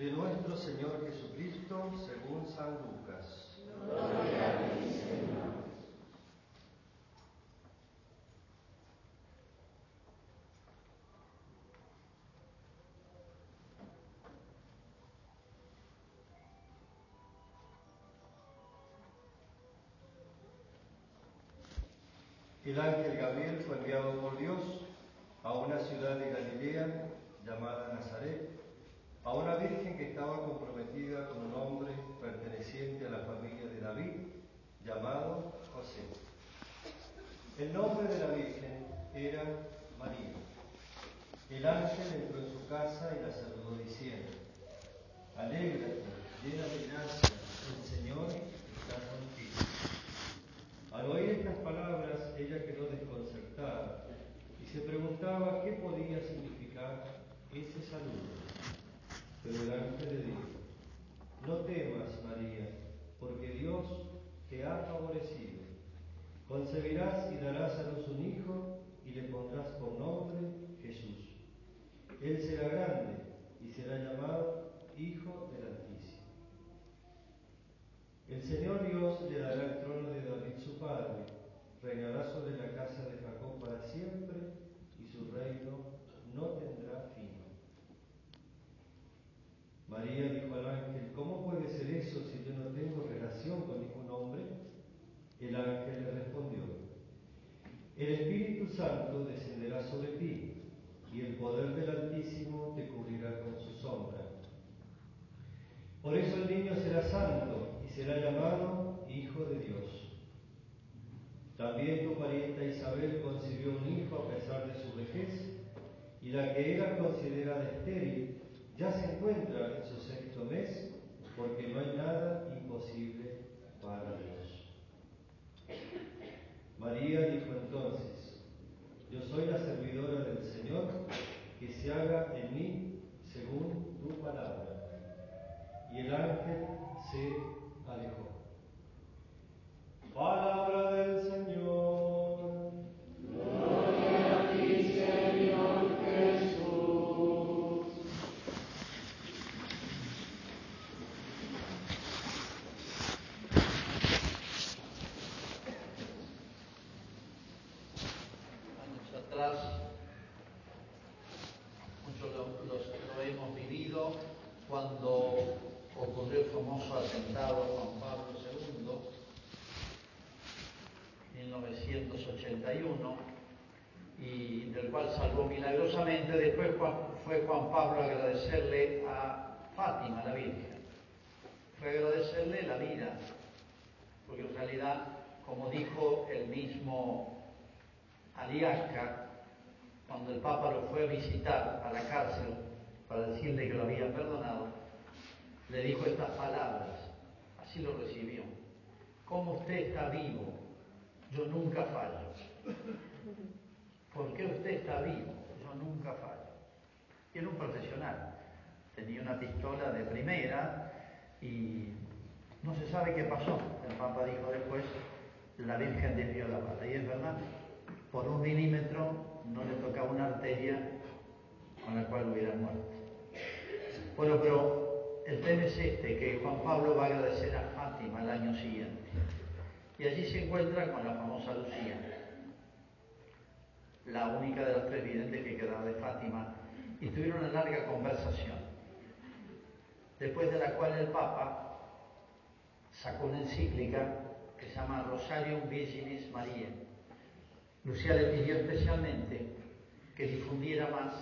de nuestro Señor Jesucristo según San Lucas. Gloria a ti. El ángel Gabriel fue enviado por Dios a una ciudad Galilea llamada Nazaret, a una virgen que estaba comprometida con un hombre perteneciente a la familia de David, llamado José. El nombre de la virgen era María. El ángel entró en su casa y la saludó diciendo, Alégrate, llena de gracia, el Señor está contigo. Al oír estas palabras, ella quedó desconcertada y se preguntaba qué podía significar ese saludo. Pero el ángel le dijo, no temas, María, porque Dios te ha favorecido. Concebirás y darás a luz un hijo y le pondrás por nombre Jesús. Él será grande y será llamado Hijo del Altísimo. El Señor Dios le dará el trono de David su padre, reinará sobre la casa de Jacob para siempre y su reino no tendrá fin. María dijo al ángel, ¿cómo puede ser eso si yo no tengo relación con ningún hombre? El ángel le respondió, el Espíritu Santo descenderá sobre ti y el poder del Altísimo te cubrirá con su sombra. Por eso el niño será santo y será llamado Hijo de Dios. También tu parienta Isabel concibió un hijo a pesar de su vejez, y la que era considerada estéril ya se encuentra en su sexto mes, porque no hay nada imposible para Dios. María dijo entonces, yo soy la servidora del Señor, que se haga en mí según tu palabra. Y el ángel se Palabra del Señor. Gloria a ti, Señor Jesús. años atrás, muchos lo, los- lo hemos vivido cuando ocurrió el famoso atentado a Juan Pablo II, 1981, y del cual salvó milagrosamente. Después Juan- fue Juan Pablo a agradecerle a Fátima, la Virgen. Fue agradecerle la vida, porque en realidad, como dijo el mismo Aliasca, cuando el Papa lo fue a visitar a la cárcel para decirle que lo había perdonado, le dijo estas palabras, así lo recibió. Como usted está vivo, yo nunca fallo. ¿Por qué usted está vivo? Yo nunca fallo. Y era un profesional, tenía una pistola de primera y no se sabe qué pasó. El Papa dijo después, la Virgen desvió la bala. Y es verdad, por un milímetro no le tocaba una arteria con la cual hubiera muerto. Bueno, pero el tema es este, que Juan Pablo va a agradecer a Fátima el año siguiente. Y allí se encuentra con la famosa Lucía, la única de las tres videntes que quedaba de Fátima, y tuvieron una larga conversación, después de la cual el Papa sacó una encíclica que se llama Rosarium Virginis Mariae. Lucía le pidió especialmente que difundiera más.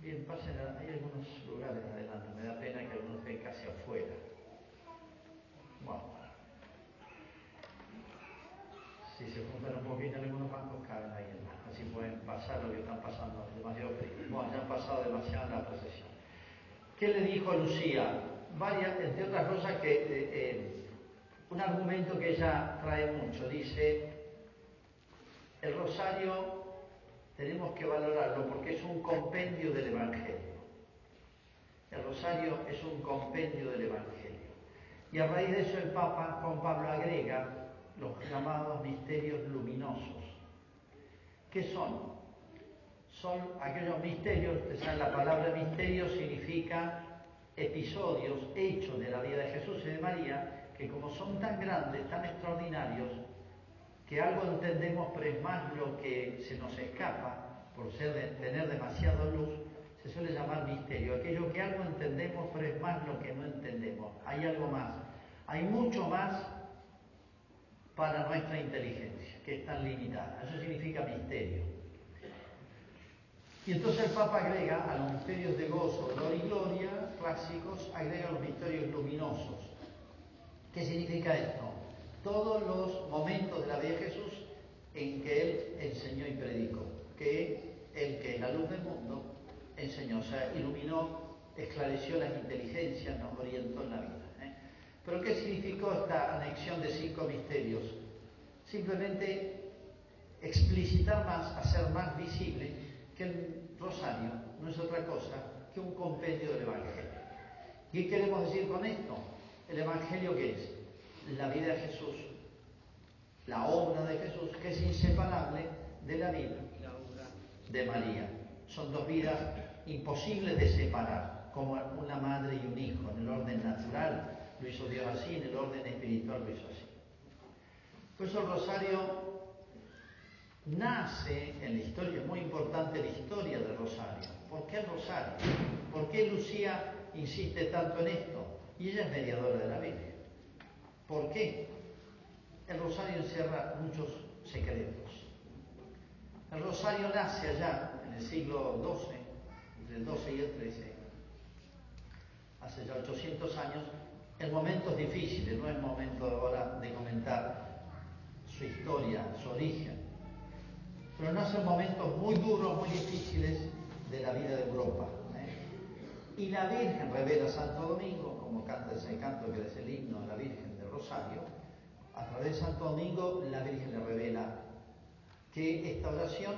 Bien, pasen, hay algunos lugares adelante, pena que algunos estén casi afuera. Bueno. Si se juntan un poquito, algunos bancos caben ahí, hermano. así pueden pasar lo que están pasando, demasiado frío. Bueno, ya han pasado demasiado en la procesión. ¿Qué le dijo Lucía? Varias, entre otras cosas, que eh, eh, un argumento que ella trae mucho. Dice, el rosario tenemos que valorarlo porque es un compendio del Evangelio. El rosario es un compendio del Evangelio. Y a raíz de eso el Papa Juan Pablo agrega los llamados misterios luminosos. ¿Qué son? Son aquellos misterios, ustedes saben, la palabra misterio significa episodios, hechos de la vida de Jesús y de María, que como son tan grandes, tan extraordinarios, que algo entendemos, pero es más lo que se nos escapa por ser tener demasiada luz, se suele llamar misterio. Aquello que algo entendemos, pero es más lo que no entendemos. Hay algo más. Hay mucho más para nuestra inteligencia, que es tan limitada. Eso significa misterio. Y entonces el Papa agrega a los misterios de gozo, dolor y gloria clásicos, agrega los misterios luminosos. ¿Qué significa esto? Todos los momentos de la vida de Jesús en que Él enseñó y predicó, que el que es la luz del mundo enseñó, o sea, iluminó, esclareció las inteligencias, nos orientó en la vida. ¿eh? Pero ¿qué significó esta anexión de cinco misterios? Simplemente explicitar más, hacer más visible que el rosario no es otra cosa que un compendio del Evangelio. ¿Qué queremos decir con esto? El Evangelio que es la vida de Jesús, la obra de Jesús, que es inseparable de la vida de María. Son dos vidas imposibles de separar, como una madre y un hijo, en el orden natural lo hizo Dios así, en el orden espiritual lo hizo así. Por eso el rosario nace en la historia, muy importante la historia del rosario. ¿Por qué el rosario? ¿Por qué Lucía insiste tanto en esto? Y ella es mediadora de la Virgen. ¿Por qué? El rosario encierra muchos secretos. El rosario nace allá en el siglo XII, entre el XII y el XIII, hace ya 800 años, en momentos difíciles, no es momento ahora de comentar su historia, su origen, pero nace en momentos muy duros, muy difíciles de la vida de Europa. ¿eh? Y la Virgen revela a Santo Domingo, como canta ese canto que es el himno de la Virgen del Rosario, a través de Santo Domingo la Virgen le revela que esta oración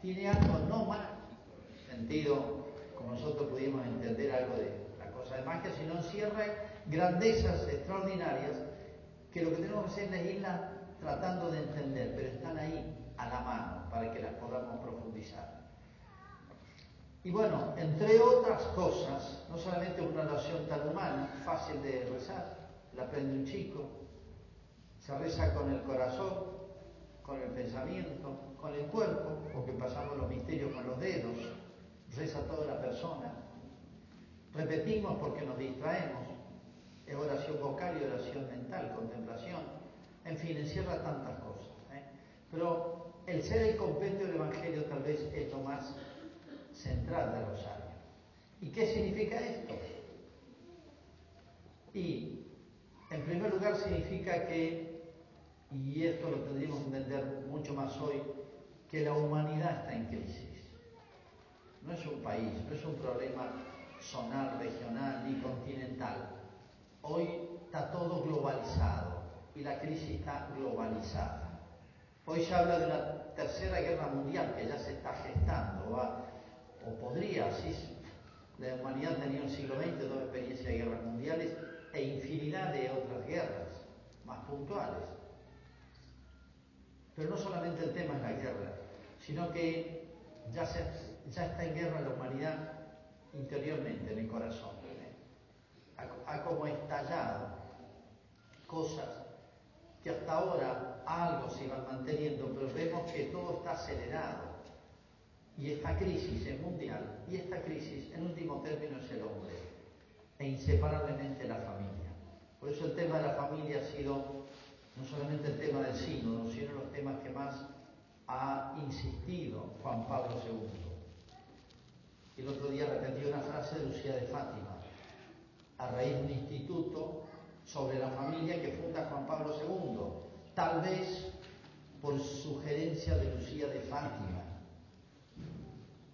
tiene algo no mágico, en sentido como nosotros pudimos entender algo de la cosa de magia, sino encierra grandezas extraordinarias que lo que tenemos que hacer es irlas tratando de entender, pero están ahí a la mano para que las podamos profundizar. Y bueno, entre otras cosas, no solamente una oración tan humana, fácil de rezar, la aprende un chico, se reza con el corazón, con el pensamiento, con el cuerpo, porque pasamos los misterios con los dedos, reza toda la persona. Repetimos porque nos distraemos, es oración vocal y oración mental, contemplación, en fin, encierra tantas cosas. ¿eh? Pero el ser el compendio del Evangelio tal vez es lo más central del Rosario. ¿Y qué significa esto? Y en primer lugar significa que y esto lo tendríamos que entender mucho más hoy, que la humanidad está en crisis. No es un país, no es un problema zonal, regional ni continental. Hoy está todo globalizado y la crisis está globalizada. Hoy se habla de una tercera guerra mundial que ya se está gestando, o podría. La humanidad tenido en el siglo XX dos experiencias de guerras mundiales e infinidad de otras guerras más puntuales. Pero no solamente el tema es la guerra, sino que ya está en guerra la humanidad interiormente, en el corazón. Ha, ha, como estallado cosas que hasta ahora algo se iban manteniendo, pero vemos que todo está acelerado. Y esta crisis es mundial, y esta crisis, en último término, es el hombre, e inseparablemente la familia. Por eso el tema de la familia ha sido no solamente el tema del sínodo, sino los temas que más ha insistido Juan Pablo II. El otro día repetí una frase de Lucía de Fátima, a raíz de un instituto sobre la familia que funda Juan Pablo II, tal vez por sugerencia de Lucía de Fátima,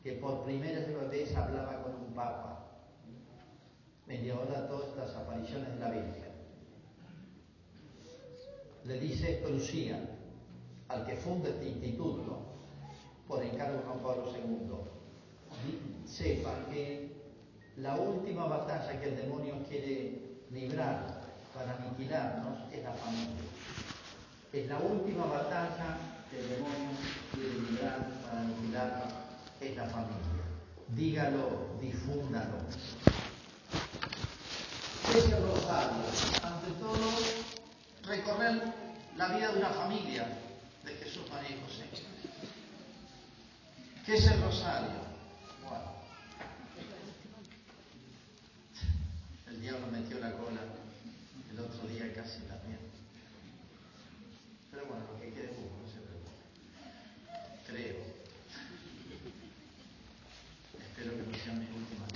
que por primera vez hablaba con un papa. Me dio ahora todas estas apariciones de la Virgen le dice Lucía, al que funda este instituto, por encargo de Juan Pablo II, sepa que la última batalla que el demonio quiere librar para aniquilarnos es la familia. Es la última batalla que el demonio quiere librar para aniquilarnos es la familia. Dígalo, difúndalo. ¿Qué es el rosario? Ante todo, recorrer la vida de una familia de Jesús, María José. ¿Qué es el rosario? Diablo metió la cola el otro día casi también. Pero bueno, lo que quede poco, no se preocupe. Creo. Espero que no sean mis últimas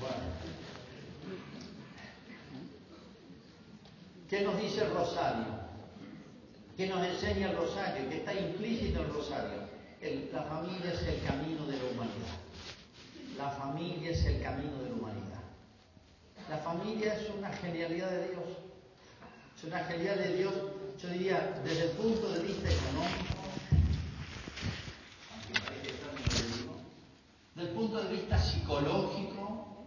Bueno. ¿Qué nos dice rosario? ¿Qué nos enseña el rosario? ¿Qué está implícito el rosario? La familia es el camino de la humanidad. La familia es el camino de la humanidad. La familia es una genialidad de Dios. Es una genialidad de Dios, yo diría, desde el punto de vista económico, desde el punto de vista psicológico,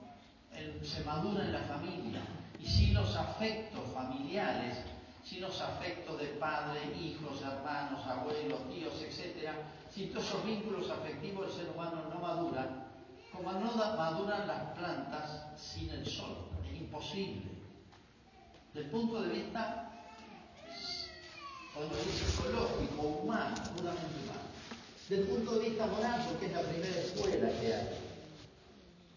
se madura en la familia. Y sin los afectos familiares, sin los afectos de padre, hijos, hermanos, abuelos, tíos, etc., sin todos esos vínculos afectivos, el ser humano no madura, como no maduran las plantas sin el sol. Es imposible. Del punto de vista, decir, psicológico, humano, puramente humano. Del punto de vista moral, porque es la primera escuela que hay.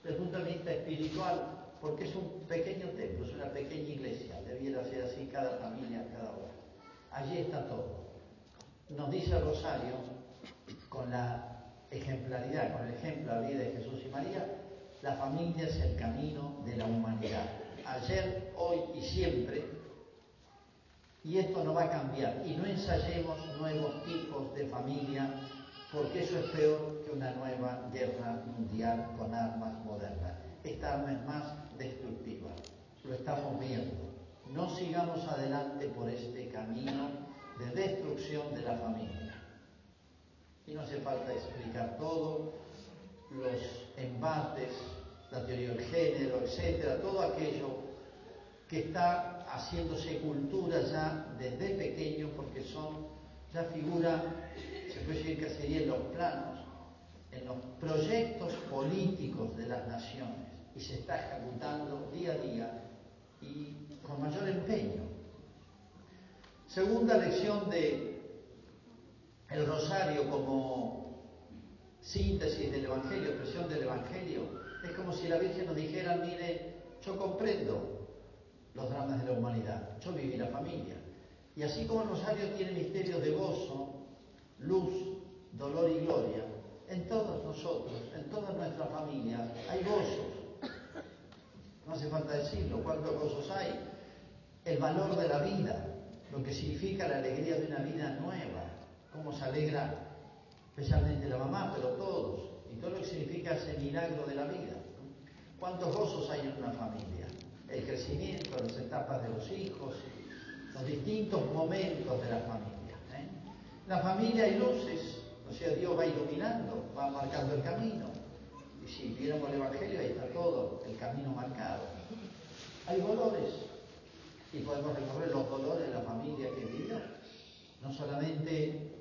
Del punto de vista espiritual, porque es un pequeño templo, es una pequeña iglesia. Debiera ser así cada familia, cada hora. Allí está todo. Nos dice Rosario, con la ejemplaridad, con el ejemplo la vida de Jesús y María, la familia es el camino de la humanidad. Ayer, hoy y siempre, y esto no va a cambiar. Y no ensayemos nuevos tipos de familia, porque eso es peor que una nueva guerra mundial con armas modernas. Esta arma es más destructiva. Lo estamos viendo. No sigamos adelante por este camino de destrucción de la familia. Y no hace falta explicar todo, los embates, la teoría del género, etcétera, todo aquello que está haciéndose cultura ya desde pequeño porque son ya figura, se puede decir que sería en los planos, en los proyectos políticos de las naciones y se está ejecutando día a día y con mayor empeño. Segunda lección de el rosario como síntesis del Evangelio, expresión del Evangelio, es como si la Virgen nos dijera, mire, yo comprendo los dramas de la humanidad, yo viví la familia. Y así como el rosario tiene misterios de gozo, luz, dolor y gloria, en todos nosotros, en todas nuestras familias, hay gozos. No hace falta decirlo, cuántos gozos hay. El valor de la vida, lo que significa la alegría de una vida nueva, cómo se alegra especialmente la mamá, pero todos, y todo lo que significa ese milagro de la vida. ¿Cuántos gozos hay en una familia? El crecimiento, las etapas de los hijos, los distintos momentos de la familia. ¿eh? La familia hay luces, o sea, Dios va iluminando, va marcando el camino. Si viéramos el Evangelio, ahí está todo, el camino marcado. Hay dolores, y podemos recorrer los dolores de la familia que vivió. No solamente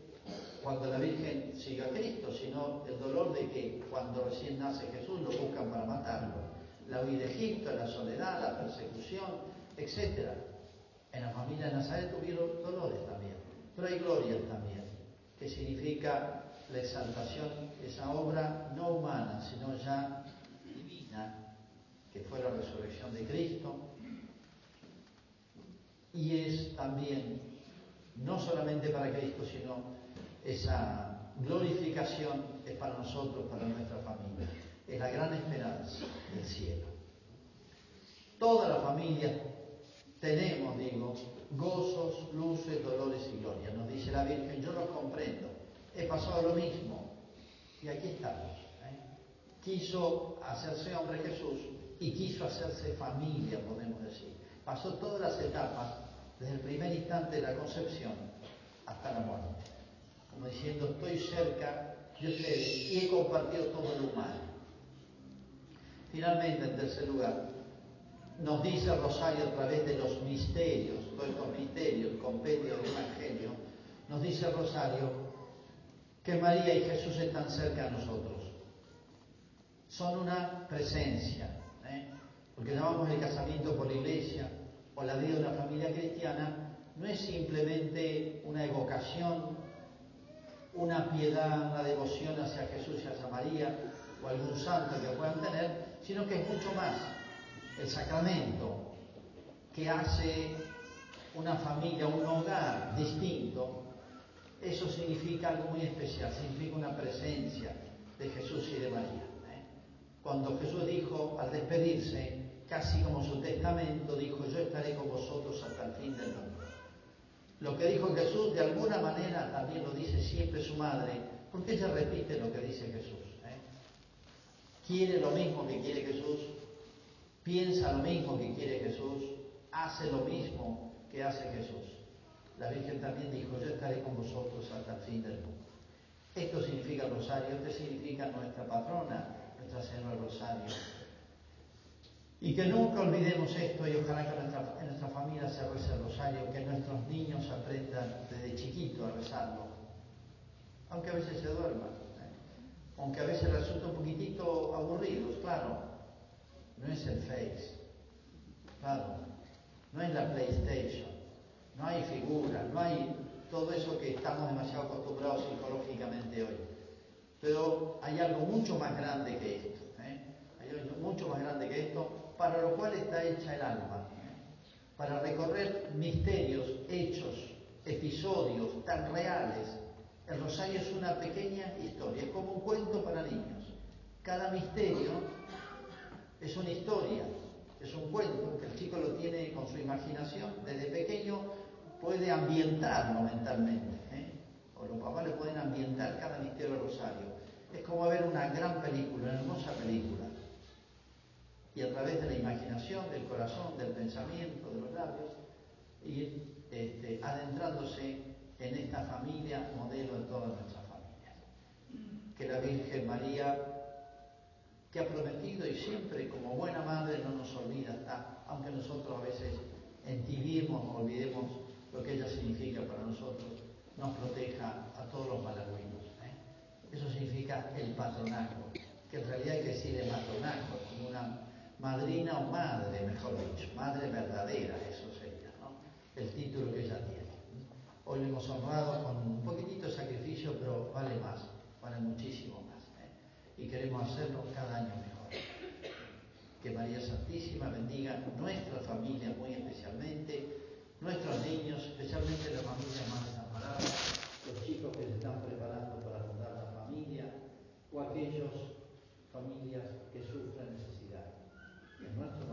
cuando la Virgen sigue a Cristo, sino el dolor de que cuando recién nace Jesús lo buscan para matarlo. La huida de Egipto, la soledad, la persecución, etc. En la familia de Nazaret tuvieron dolores también, pero hay glorias también, que significa la exaltación, esa obra no humana, sino ya divina, que fue la resurrección de Cristo, y es también no solamente para Cristo, sino esa glorificación es para nosotros, para nuestra familia. Es la gran esperanza del cielo. Toda la familia tenemos, digo, gozos, luces, dolores y gloria. Nos dice la Virgen, yo los comprendo. He pasado lo mismo. Y aquí estamos. ¿eh? Quiso hacerse hombre Jesús y quiso hacerse familia, podemos decir. Pasó todas las etapas, desde el primer instante de la concepción hasta la muerte. Como diciendo, estoy cerca de ustedes y he compartido todo lo humano. Finalmente, en tercer lugar, nos dice Rosario a través de los misterios, todos estos misterios, compendio del Evangelio, nos dice Rosario que María y Jesús están cerca de nosotros. Son una presencia. ¿eh? Lo que llamamos el casamiento por la iglesia o la vida de una familia cristiana no es simplemente una evocación, una piedad, una devoción hacia Jesús y hacia María o algún santo que puedan tener, sino que es mucho más el sacramento que hace una familia, un hogar distinto, eso significa algo muy especial, significa una presencia de Jesús y de María. ¿eh? Cuando Jesús dijo al despedirse, casi como su testamento, dijo, yo estaré con vosotros hasta el fin del mundo. Lo que dijo Jesús, de alguna manera, también lo dice siempre su madre, porque ella repite lo que dice Jesús. ¿eh? Quiere lo mismo que quiere Jesús, piensa lo mismo que quiere Jesús, hace lo mismo que hace Jesús. La Virgen también dijo, yo estaré con vosotros hasta el fin del mundo. Esto significa rosario, esto significa nuestra patrona, Nuestra Señora Rosario. Y que nunca olvidemos esto y ojalá que en nuestra familia se reza el rosario, que nuestros niños aprendan desde chiquito a rezarlo, aunque a veces se duerman, ¿eh? aunque a veces resulta un poquitito aburridos, claro, no es el Face, claro, no es la PlayStation, no hay figura, no hay todo eso que estamos demasiado acostumbrados psicológicamente hoy. Pero hay algo mucho más grande que esto, ¿eh? hay algo mucho más grande que esto, para lo cual está hecha el alma, ¿eh? para recorrer misterios, hechos, episodios tan reales. El rosario es una pequeña historia, es como un cuento para niños. Cada misterio es una historia, es un cuento que el chico lo tiene con su imaginación. Desde pequeño puede ambientarlo mentalmente. ¿eh? O los papás le pueden ambientar cada misterio del rosario. Es como ver una gran película, una hermosa película. Y a través de la imaginación, del corazón, del pensamiento, de los labios, ir este, adentrándose en esta familia, modelo de todas nuestras familias. Que la Virgen María, que ha prometido y siempre como buena madre no nos olvida, está, aunque nosotros a veces entibiemos, olvidemos lo que ella significa para nosotros, nos proteja a todos los malagüinos. ¿eh? Eso significa el patronato, que en realidad hay que decir el patronato, como una madrina o madre, mejor dicho, madre verdadera, eso sería, ¿no? El título que ella tiene. Hoy lo hemos honrado con un poquitito de sacrificio, pero vale más, vale muchísimo más. ¿eh? Y queremos hacerlo cada año mejor. Que María Santísima bendiga nuestra familia muy especialmente nuestros niños, especialmente las familias más desamparadas, los chicos que se están preparando para fundar la familia, o aquellas familias que sufren necesidad. En nuestro